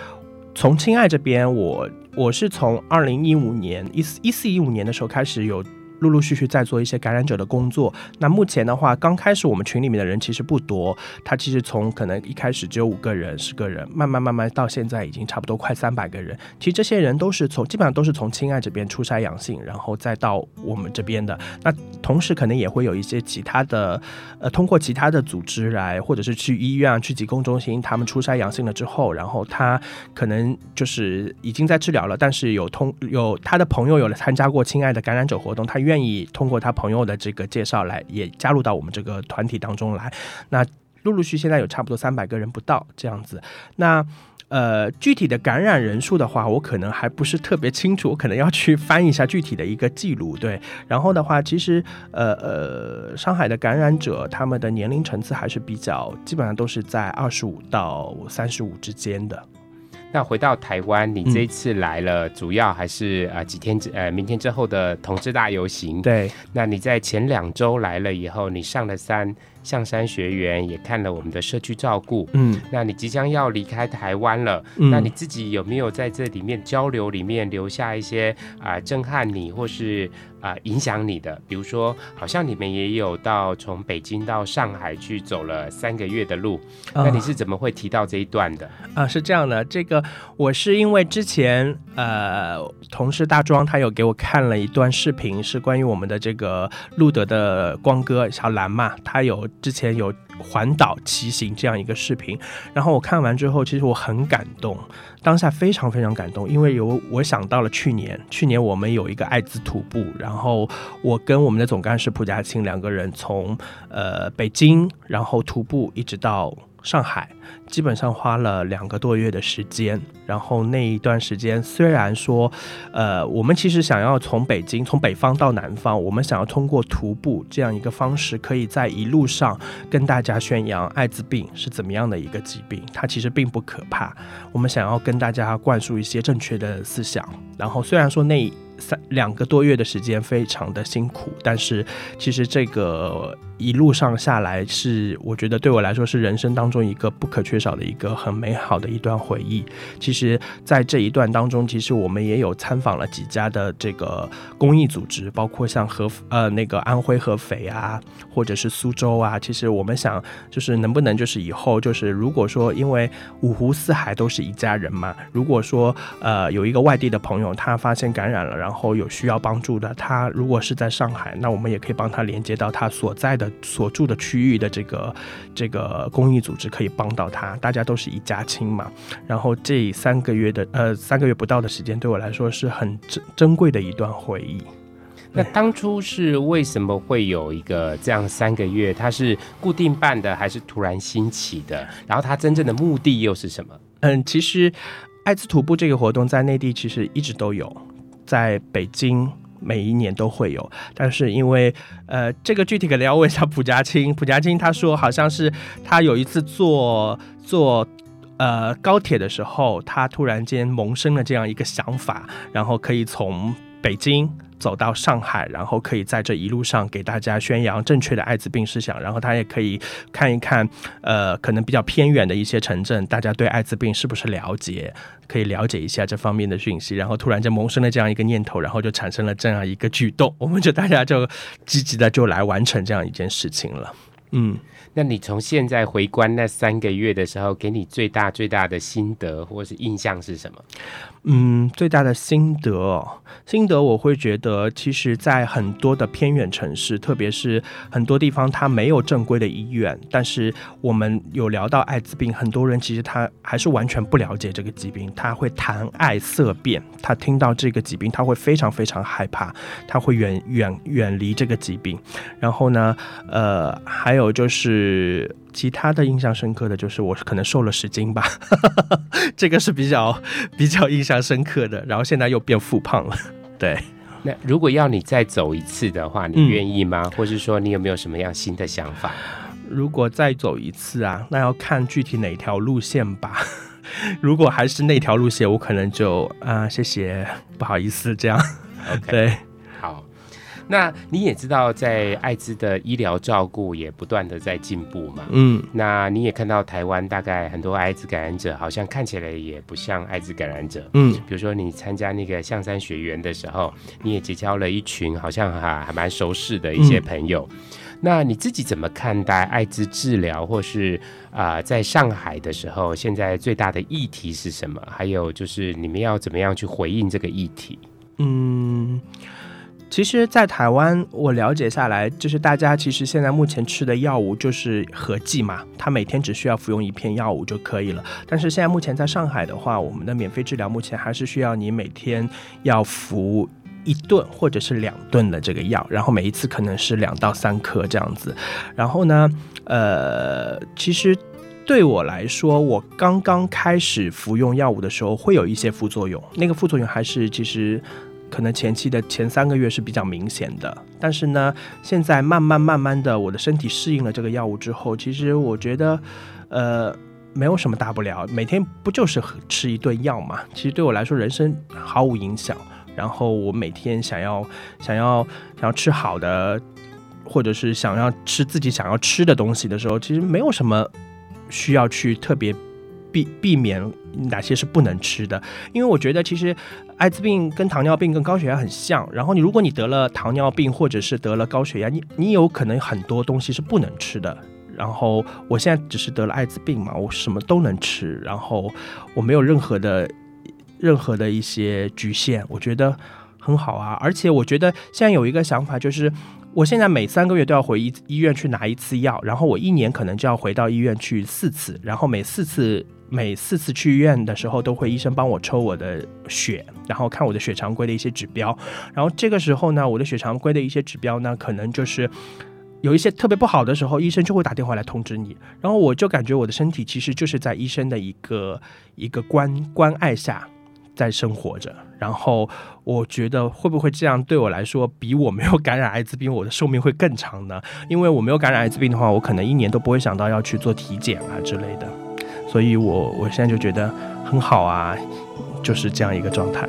从亲爱这边，我我是从二零一五年一四一四一五年的时候开始有陆陆续续在做一些感染者的工作。那目前的话，刚开始我们群里面的人其实不多，他其实从可能一开始只有五个人、十个人，慢慢慢慢到现在已经差不多快三百个人。其实这些人都是从基本上都是从亲爱这边出筛阳性，然后再到我们这边的。那同时可能也会有一些其他的，呃，通过其他的组织来，或者是去医院、去疾控中心，他们出筛阳性了之后，然后他可能就是已经在治疗了，但是有通有他的朋友有了参加过亲爱的感染者活动，他愿。意通过他朋友的这个介绍来，也加入到我们这个团体当中来。那陆陆续续现在有差不多三百个人不到这样子。那呃，具体的感染人数的话，我可能还不是特别清楚，我可能要去翻一下具体的一个记录。对，然后的话，其实呃呃，上海的感染者他们的年龄层次还是比较，基本上都是在二十五到三十五之间的。那回到台湾，你这一次来了，嗯、主要还是呃几天之呃明天之后的同志大游行。对，那你在前两周来了以后，你上了山。象山学园也看了我们的社区照顾，嗯，那你即将要离开台湾了，嗯，那你自己有没有在这里面交流里面留下一些啊、呃、震撼你或是啊、呃、影响你的？比如说，好像你们也有到从北京到上海去走了三个月的路，哦、那你是怎么会提到这一段的？啊，是这样的，这个我是因为之前呃同事大庄他有给我看了一段视频，是关于我们的这个路德的光哥小兰嘛，他有。之前有环岛骑行这样一个视频，然后我看完之后，其实我很感动，当下非常非常感动，因为有我想到了去年，去年我们有一个艾滋徒步，然后我跟我们的总干事蒲佳青两个人从呃北京，然后徒步一直到上海。基本上花了两个多月的时间，然后那一段时间虽然说，呃，我们其实想要从北京从北方到南方，我们想要通过徒步这样一个方式，可以在一路上跟大家宣扬艾滋病是怎么样的一个疾病，它其实并不可怕。我们想要跟大家灌输一些正确的思想，然后虽然说那三两个多月的时间非常的辛苦，但是其实这个一路上下来是，我觉得对我来说是人生当中一个不可缺少的一个很美好的一段回忆。其实，在这一段当中，其实我们也有参访了几家的这个公益组织，包括像合呃那个安徽合肥啊，或者是苏州啊。其实我们想，就是能不能就是以后就是如果说，因为五湖四海都是一家人嘛，如果说呃有一个外地的朋友他发现感染了，然后有需要帮助的，他如果是在上海，那我们也可以帮他连接到他所在的所住的区域的这个这个公益组织，可以帮到他。大家都是一家亲嘛，然后这三个月的呃三个月不到的时间，对我来说是很珍珍贵的一段回忆。那当初是为什么会有一个这样三个月？它是固定办的，还是突然兴起的？然后它真正的目的又是什么？嗯，其实艾滋徒步这个活动在内地其实一直都有，在北京。每一年都会有，但是因为呃，这个具体可能要问一下蒲家清。蒲家清他说，好像是他有一次坐坐呃高铁的时候，他突然间萌生了这样一个想法，然后可以从北京。走到上海，然后可以在这一路上给大家宣扬正确的艾滋病思想，然后他也可以看一看，呃，可能比较偏远的一些城镇，大家对艾滋病是不是了解，可以了解一下这方面的讯息，然后突然间萌生了这样一个念头，然后就产生了这样一个举动，我们就大家就积极的就来完成这样一件事情了，嗯。那你从现在回观那三个月的时候，给你最大最大的心得或是印象是什么？嗯，最大的心得哦，心得我会觉得，其实，在很多的偏远城市，特别是很多地方，它没有正规的医院，但是我们有聊到艾滋病，很多人其实他还是完全不了解这个疾病，他会谈爱色变，他听到这个疾病，他会非常非常害怕，他会远远远离这个疾病。然后呢，呃，还有就是。其他的印象深刻的就是我可能瘦了十斤吧，这个是比较 比较印象深刻的。然后现在又变复胖了。对，那如果要你再走一次的话，你愿意吗？嗯、或是说你有没有什么样新的想法？如果再走一次啊，那要看具体哪条路线吧。如果还是那条路线，我可能就啊，谢谢，不好意思，这样。对，好。那你也知道，在艾滋的医疗照顾也不断的在进步嘛。嗯，那你也看到台湾大概很多艾滋感染者，好像看起来也不像艾滋感染者。嗯，比如说你参加那个象山学园的时候，你也结交了一群好像还还蛮熟识的一些朋友。嗯那你自己怎么看待艾滋治疗，或是啊、呃，在上海的时候，现在最大的议题是什么？还有就是你们要怎么样去回应这个议题？嗯，其实，在台湾我了解下来，就是大家其实现在目前吃的药物就是合剂嘛，他每天只需要服用一片药物就可以了。但是现在目前在上海的话，我们的免费治疗目前还是需要你每天要服。一顿或者是两顿的这个药，然后每一次可能是两到三颗这样子。然后呢，呃，其实对我来说，我刚刚开始服用药物的时候，会有一些副作用。那个副作用还是其实可能前期的前三个月是比较明显的。但是呢，现在慢慢慢慢的，我的身体适应了这个药物之后，其实我觉得，呃，没有什么大不了。每天不就是吃一顿药嘛？其实对我来说，人生毫无影响。然后我每天想要想要想要吃好的，或者是想要吃自己想要吃的东西的时候，其实没有什么需要去特别避避免哪些是不能吃的。因为我觉得其实艾滋病跟糖尿病跟高血压很像。然后你如果你得了糖尿病或者是得了高血压，你你有可能很多东西是不能吃的。然后我现在只是得了艾滋病嘛，我什么都能吃，然后我没有任何的。任何的一些局限，我觉得很好啊。而且我觉得现在有一个想法，就是我现在每三个月都要回医医院去拿一次药，然后我一年可能就要回到医院去四次，然后每四次每四次去医院的时候，都会医生帮我抽我的血，然后看我的血常规的一些指标。然后这个时候呢，我的血常规的一些指标呢，可能就是有一些特别不好的时候，医生就会打电话来通知你。然后我就感觉我的身体其实就是在医生的一个一个关关爱下。在生活着，然后我觉得会不会这样对我来说，比我没有感染艾滋病，我的寿命会更长呢？因为我没有感染艾滋病的话，我可能一年都不会想到要去做体检啊之类的，所以我我现在就觉得很好啊，就是这样一个状态，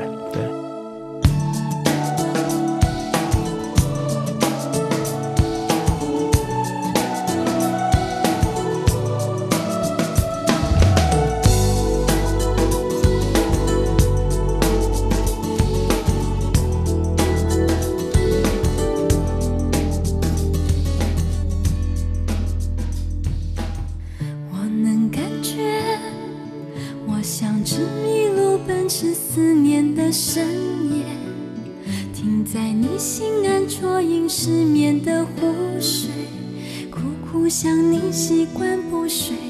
想你习惯不睡。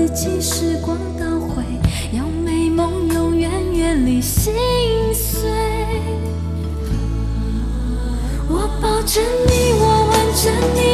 自己时光倒回让美梦永远远离心碎。我抱着你我吻着你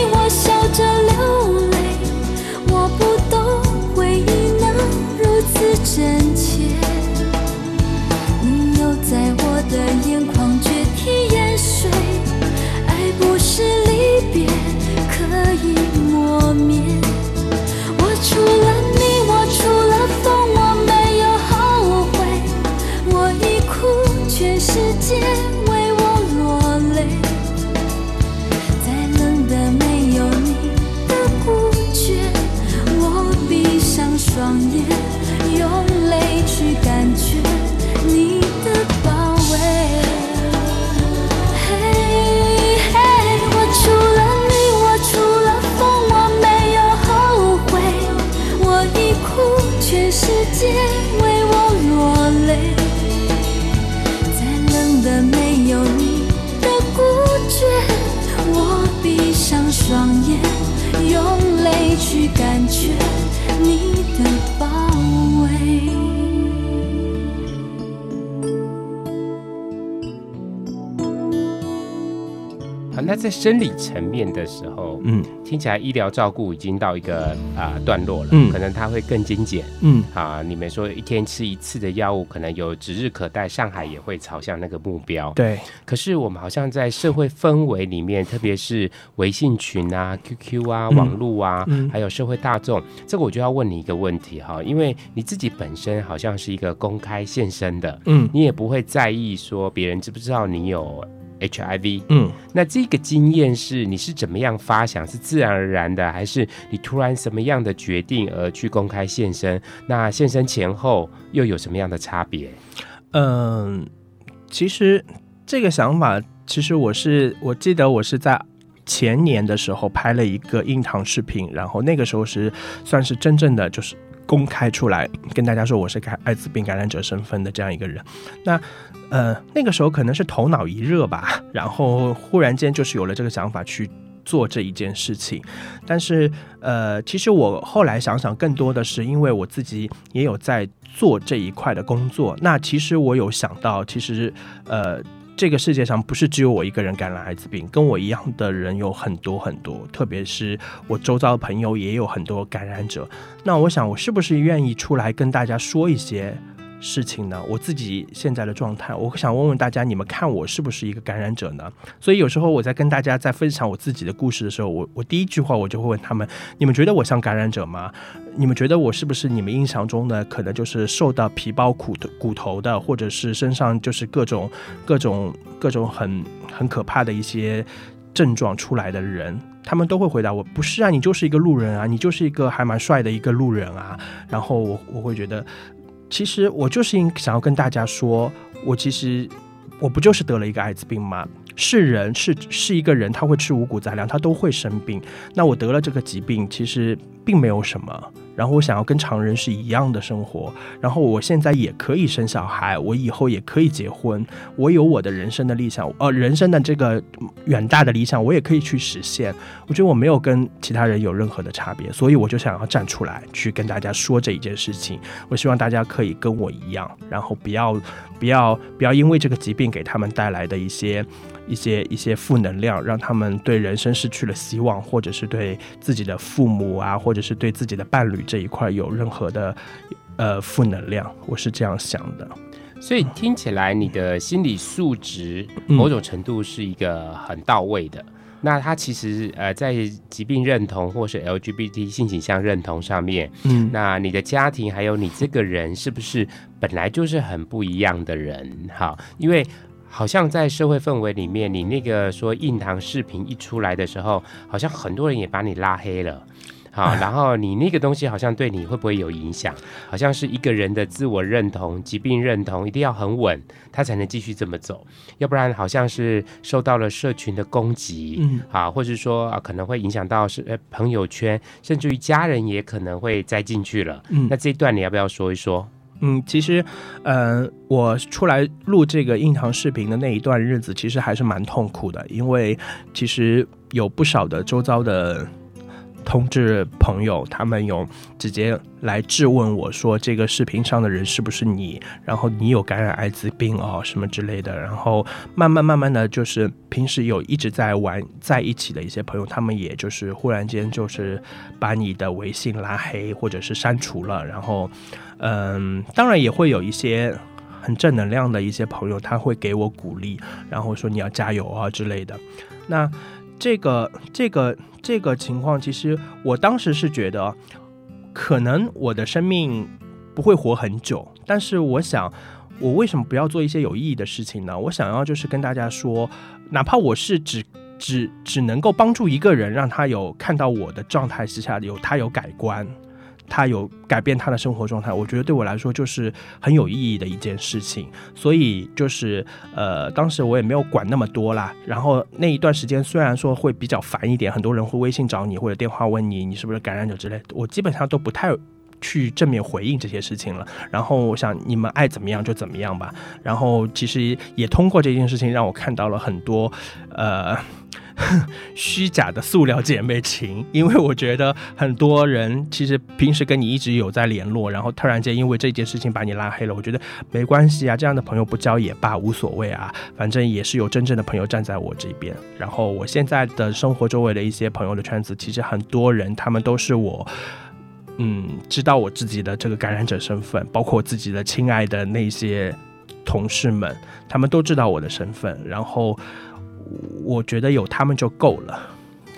那在生理层面的时候，嗯，听起来医疗照顾已经到一个啊、呃、段落了，嗯，可能它会更精简，嗯，啊，你们说一天吃一次的药物，可能有指日可待，上海也会朝向那个目标，对。可是我们好像在社会氛围里面，特别是微信群啊、QQ 啊、网络啊，嗯，还有社会大众，这个我就要问你一个问题哈，因为你自己本身好像是一个公开现身的，嗯，你也不会在意说别人知不知道你有。HIV，嗯，那这个经验是你是怎么样发想？是自然而然的，还是你突然什么样的决定而去公开现身？那现身前后又有什么样的差别？嗯，其实这个想法，其实我是我记得我是在前年的时候拍了一个印堂视频，然后那个时候是算是真正的就是。公开出来跟大家说我是个艾滋病感染者身份的这样一个人，那呃那个时候可能是头脑一热吧，然后忽然间就是有了这个想法去做这一件事情，但是呃其实我后来想想，更多的是因为我自己也有在做这一块的工作，那其实我有想到，其实呃。这个世界上不是只有我一个人感染艾滋病，跟我一样的人有很多很多，特别是我周遭的朋友也有很多感染者。那我想，我是不是愿意出来跟大家说一些？事情呢？我自己现在的状态，我想问问大家，你们看我是不是一个感染者呢？所以有时候我在跟大家在分享我自己的故事的时候，我我第一句话我就会问他们：你们觉得我像感染者吗？你们觉得我是不是你们印象中的可能就是瘦到皮包骨头骨头的，或者是身上就是各种各种各种很很可怕的一些症状出来的人？他们都会回答我：不是啊，你就是一个路人啊，你就是一个还蛮帅的一个路人啊。然后我我会觉得。其实我就是想要跟大家说，我其实我不就是得了一个艾滋病吗？是人是是一个人，他会吃五谷杂粮，他都会生病。那我得了这个疾病，其实并没有什么。然后我想要跟常人是一样的生活，然后我现在也可以生小孩，我以后也可以结婚，我有我的人生的理想，呃，人生的这个远大的理想，我也可以去实现。我觉得我没有跟其他人有任何的差别，所以我就想要站出来去跟大家说这一件事情。我希望大家可以跟我一样，然后不要不要不要因为这个疾病给他们带来的一些。一些一些负能量，让他们对人生失去了希望，或者是对自己的父母啊，或是对自己的伴侣这一块有任何的呃负能量，我是这样想的。所以听起来，你的心理素质某种程度是一个很到位的。嗯、那他其实呃，在疾病认同或是 LGBT 性倾向认同上面，嗯，那你的家庭还有你这个人，是不是本来就是很不一样的人？哈，因为。好像在社会氛围里面，你那个说印堂视频一出来的时候，好像很多人也把你拉黑了，好，然后你那个东西好像对你会不会有影响？好像是一个人的自我认同、疾病认同一定要很稳，他才能继续这么走，要不然好像是受到了社群的攻击，嗯，啊，或者说啊可能会影响到是呃朋友圈，甚至于家人也可能会栽进去了。嗯，那这一段你要不要说一说？嗯，其实，嗯、呃，我出来录这个印堂视频的那一段日子，其实还是蛮痛苦的，因为其实有不少的周遭的通知朋友，他们有直接来质问我说：“这个视频上的人是不是你？然后你有感染艾滋病哦，什么之类的。”然后慢慢慢慢的就是平时有一直在玩在一起的一些朋友，他们也就是忽然间就是把你的微信拉黑或者是删除了。然后，嗯，当然也会有一些很正能量的一些朋友，他会给我鼓励，然后说你要加油啊之类的。那这个这个这个情况，其实我当时是觉得，可能我的生命不会活很久，但是我想，我为什么不要做一些有意义的事情呢？我想要就是跟大家说，哪怕我是只只只能够帮助一个人，让他有看到我的状态之下有他有改观。他有改变他的生活状态，我觉得对我来说就是很有意义的一件事情。所以就是呃，当时我也没有管那么多啦。然后那一段时间虽然说会比较烦一点，很多人会微信找你或者电话问你你是不是感染者之类，我基本上都不太去正面回应这些事情了。然后我想你们爱怎么样就怎么样吧。然后其实也通过这件事情让我看到了很多呃。虚假的塑料姐妹情，因为我觉得很多人其实平时跟你一直有在联络，然后突然间因为这件事情把你拉黑了，我觉得没关系啊，这样的朋友不交也罢，无所谓啊，反正也是有真正的朋友站在我这边。然后我现在的生活周围的一些朋友的圈子，其实很多人他们都是我，嗯，知道我自己的这个感染者身份，包括我自己的亲爱的那些同事们，他们都知道我的身份，然后。我觉得有他们就够了。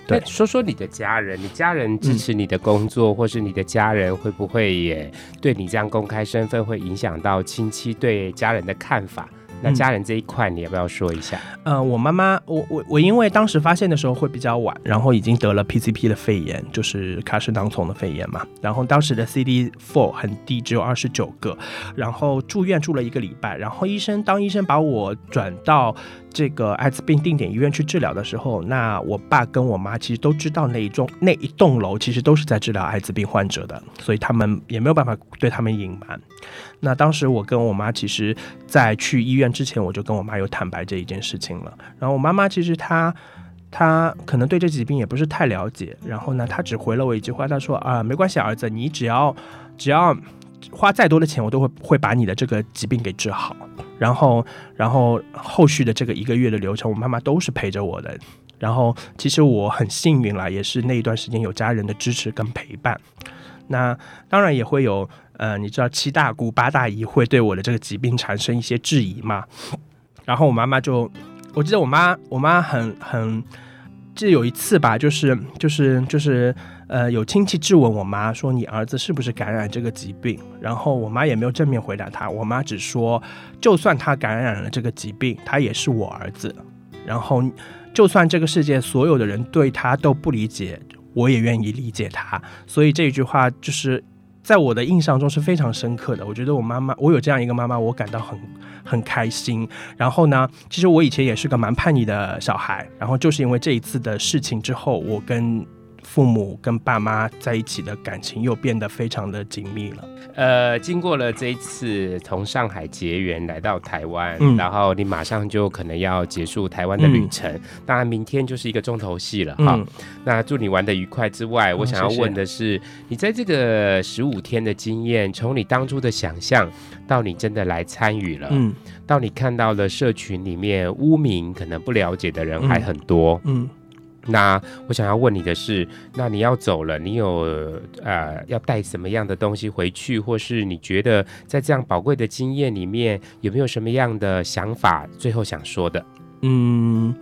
对，说说你的家人，你家人支持你的工作，嗯、或是你的家人会不会也对你这样公开身份会影响到亲戚对家人的看法？那家人这一块，你要不要说一下？嗯、呃，我妈妈，我我我，因为当时发现的时候会比较晚，然后已经得了 PCP 的肺炎，就是卡氏囊虫的肺炎嘛。然后当时的 CD4 很低，只有二十九个，然后住院住了一个礼拜。然后医生，当医生把我转到这个艾滋病定点医院去治疗的时候，那我爸跟我妈其实都知道那一栋那一栋楼其实都是在治疗艾滋病患者的，所以他们也没有办法对他们隐瞒。那当时我跟我妈其实，在去医院之前，我就跟我妈有坦白这一件事情了。然后我妈妈其实她她可能对这疾病也不是太了解，然后呢，她只回了我一句话，她说啊，没关系，儿子，你只要只要花再多的钱，我都会会把你的这个疾病给治好。然后然后后续的这个一个月的流程，我妈妈都是陪着我的。然后其实我很幸运啦，也是那一段时间有家人的支持跟陪伴。那当然也会有。呃，你知道七大姑八大姨会对我的这个疾病产生一些质疑嘛？然后我妈妈就，我记得我妈，我妈很很，记得有一次吧，就是就是就是，呃，有亲戚质问我妈说，你儿子是不是感染这个疾病？然后我妈也没有正面回答他，我妈只说，就算他感染了这个疾病，他也是我儿子。然后就算这个世界所有的人对他都不理解，我也愿意理解他。所以这句话就是。在我的印象中是非常深刻的。我觉得我妈妈，我有这样一个妈妈，我感到很很开心。然后呢，其实我以前也是个蛮叛逆的小孩。然后就是因为这一次的事情之后，我跟父母跟爸妈在一起的感情又变得非常的紧密了。呃，经过了这一次从上海结缘来到台湾，嗯，然后你马上就可能要结束台湾的旅程。嗯，当然，明天就是一个重头戏了哈。嗯，那祝你玩的愉快之外，我想要问的是，嗯，谢谢。你在这个十五天的经验，从你当初的想象到你真的来参与了，嗯，到你看到了社群里面污名可能不了解的人还很多，嗯。那我想要问你的是，那你要走了，你有呃要带什么样的东西回去，或是你觉得在这样宝贵的经验里面，有没有什么样的想法？最后想说的？嗯，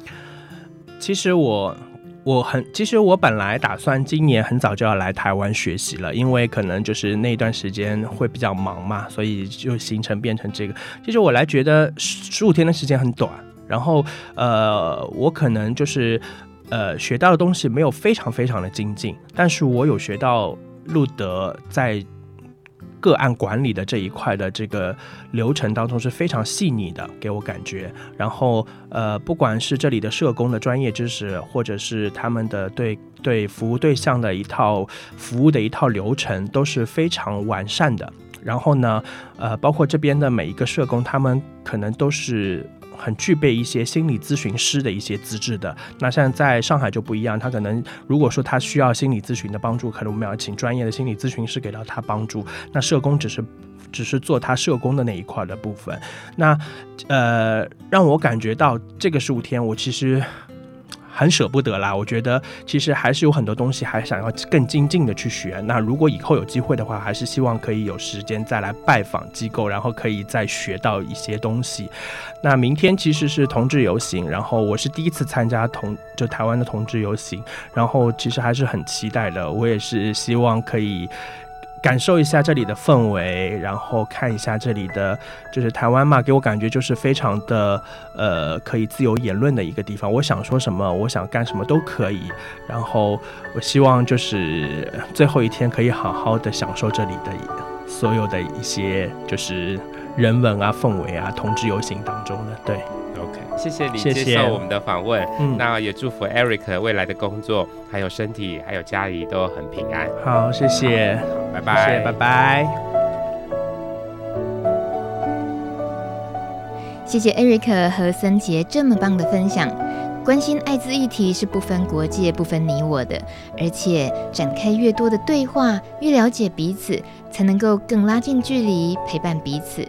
其实我我很，其实我本来打算今年很早就要来台湾学习了，因为可能就是那段时间会比较忙嘛，所以就行程变成这个。其实我来觉得十五天的时间很短，然后呃，我可能就是。呃，学到的东西没有非常非常的精进，但是我有学到路德在个案管理的这一块的这个流程当中是非常细腻的，给我感觉。然后，呃，不管是这里的社工的专业知识，或者是他们的对对服务对象的一套服务的一套流程，都是非常完善的。然后呢，呃，包括这边的每一个社工，他们可能都是。很具备一些心理咨询师的一些资质的。那像在上海就不一样，他可能如果说他需要心理咨询的帮助，可能我们要请专业的心理咨询师给到他帮助。那社工只是只是做他社工的那一块的部分。那呃，让我感觉到这个十五天，我其实。很舍不得啦，我觉得其实还是有很多东西还想要更精进的去学。那如果以后有机会的话，还是希望可以有时间再来拜访机构，然后可以再学到一些东西。那明天其实是同志游行，然后我是第一次参加同就台湾的同志游行，然后其实还是很期待的。我也是希望可以。感受一下这里的氛围，然后看一下这里的，就是台湾嘛，给我感觉就是非常的，呃，可以自由言论的一个地方。我想说什么，我想干什么都可以。然后我希望就是最后一天可以好好的享受这里的所有的一些，就是人文啊、氛围啊、同志游行当中的，对。OK，谢谢你接受我们的访问。嗯，那也祝福 Eric 未来的工作，还有身体，还有家里都很平安。好，谢谢，拜拜，拜拜。谢谢 Eric 和森杰这么棒的分享。关心艾滋议题是不分国界、不分你我的，而且展开越多的对话，越了解彼此，才能够更拉近距离，陪伴彼此。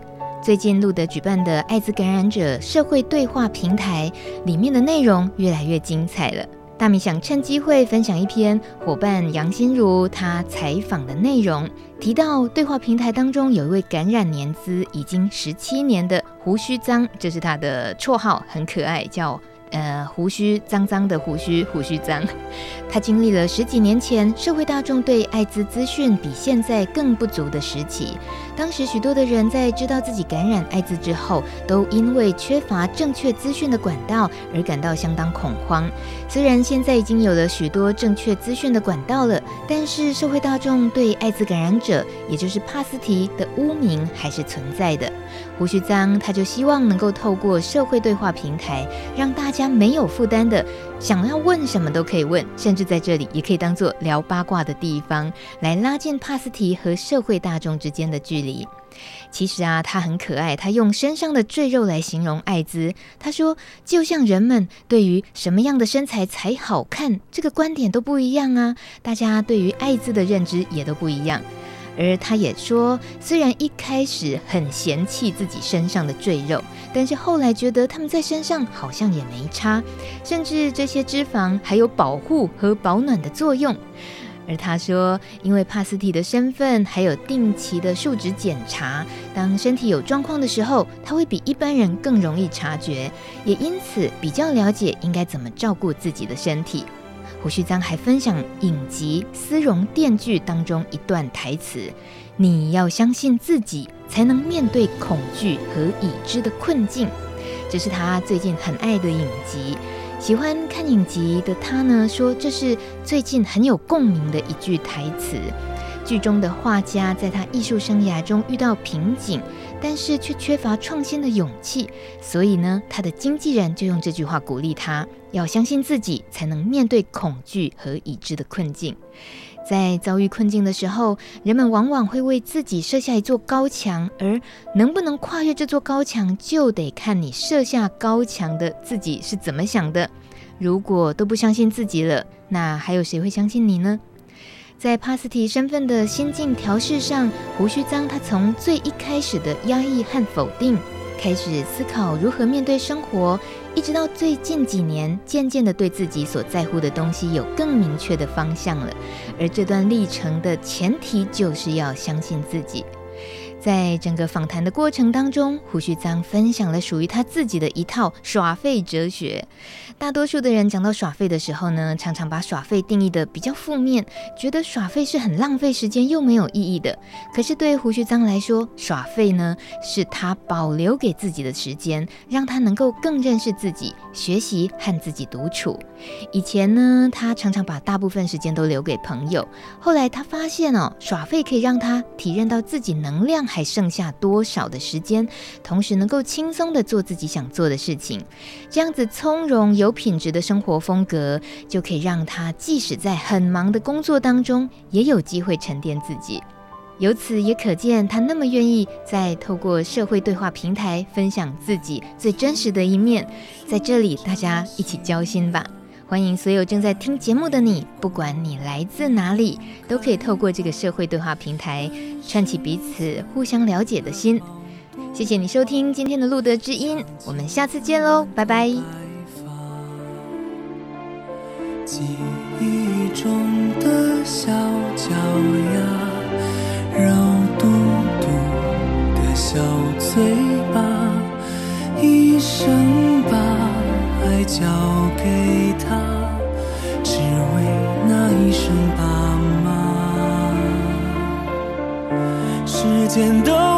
最近路德举办的艾滋感染者社会对话平台里面的内容越来越精彩了。大米想趁机会分享一篇伙伴杨心如他采访的内容，提到对话平台当中有一位感染年资已经十七年的胡须张，这是他的绰号，很可爱，叫。呃，胡须脏脏的胡须，胡须脏。他经历了十几年前社会大众对艾滋资讯比现在更不足的时期。当时许多的人在知道自己感染艾滋之后，都因为缺乏正确资讯的管道而感到相当恐慌。虽然现在已经有了许多正确资讯的管道了，但是社会大众对艾滋感染者，也就是帕斯提的污名还是存在的。胡须章他就希望能够透过社会对话平台，让大家没有负担的，想要问什么都可以问，甚至在这里也可以当做聊八卦的地方，来拉近帕斯提和社会大众之间的距离。其实啊，他很可爱，他用身上的赘肉来形容艾滋。他说，就像人们对于什么样的身材才好看这个观点都不一样啊，大家对于艾滋的认知也都不一样。而他也说，虽然一开始很嫌弃自己身上的赘肉，但是后来觉得他们在身上好像也没差，甚至这些脂肪还有保护和保暖的作用。而他说，因为帕斯提的身份，还有定期的数值检查，当身体有状况的时候，他会比一般人更容易察觉，也因此比较了解应该怎么照顾自己的身体。胡旭章还分享影集《丝绒电锯》当中一段台词：“你要相信自己，才能面对恐惧和已知的困境。”这是他最近很爱的影集。喜欢看影集的他呢，说这是最近很有共鸣的一句台词。剧中的画家在他艺术生涯中遇到瓶颈，但是却缺乏创新的勇气，所以呢，他的经纪人就用这句话鼓励他，要相信自己，才能面对恐惧和已知的困境。在遭遇困境的时候，人们往往会为自己设下一座高墙，而能不能跨越这座高墙，就得看你设下高墙的自己是怎么想的。如果都不相信自己了，那还有谁会相信你呢？在帕斯提身份的心境调试上，胡须张他从最一开始的压抑和否定，开始思考如何面对生活，一直到最近几年，渐渐的对自己所在乎的东西有更明确的方向了。而这段历程的前提就是要相信自己。在整个访谈的过程当中，胡须张分享了属于他自己的一套耍废哲学。大多数的人讲到耍废的时候呢，常常把耍废定义的比较负面，觉得耍废是很浪费时间又没有意义的。可是对胡须张来说，耍废呢是他保留给自己的时间，让他能够更认识自己，学习和自己独处。以前呢，他常常把大部分时间都留给朋友。后来他发现哦，耍废可以让他体验到自己能量还剩下多少的时间，同时能够轻松地做自己想做的事情。这样子从容有品质的生活风格，就可以让他即使在很忙的工作当中，也有机会沉淀自己。由此也可见，他那么愿意在透过社会对话平台分享自己最真实的一面。在这里，大家一起交心吧！欢迎所有正在听节目的你，不管你来自哪里，都可以透过这个社会对话平台串起彼此互相了解的心。谢谢你收听今天的路德知音，我们下次见喽，拜拜。记忆中的小脚丫，肉嘟嘟的小嘴巴，一生把爱交给他，只为那一声爸妈。时间都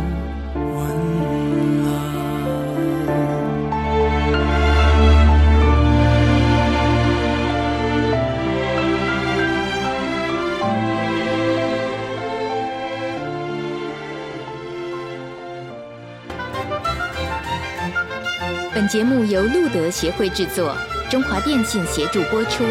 节目由路德协会制作，中华电信协助播出。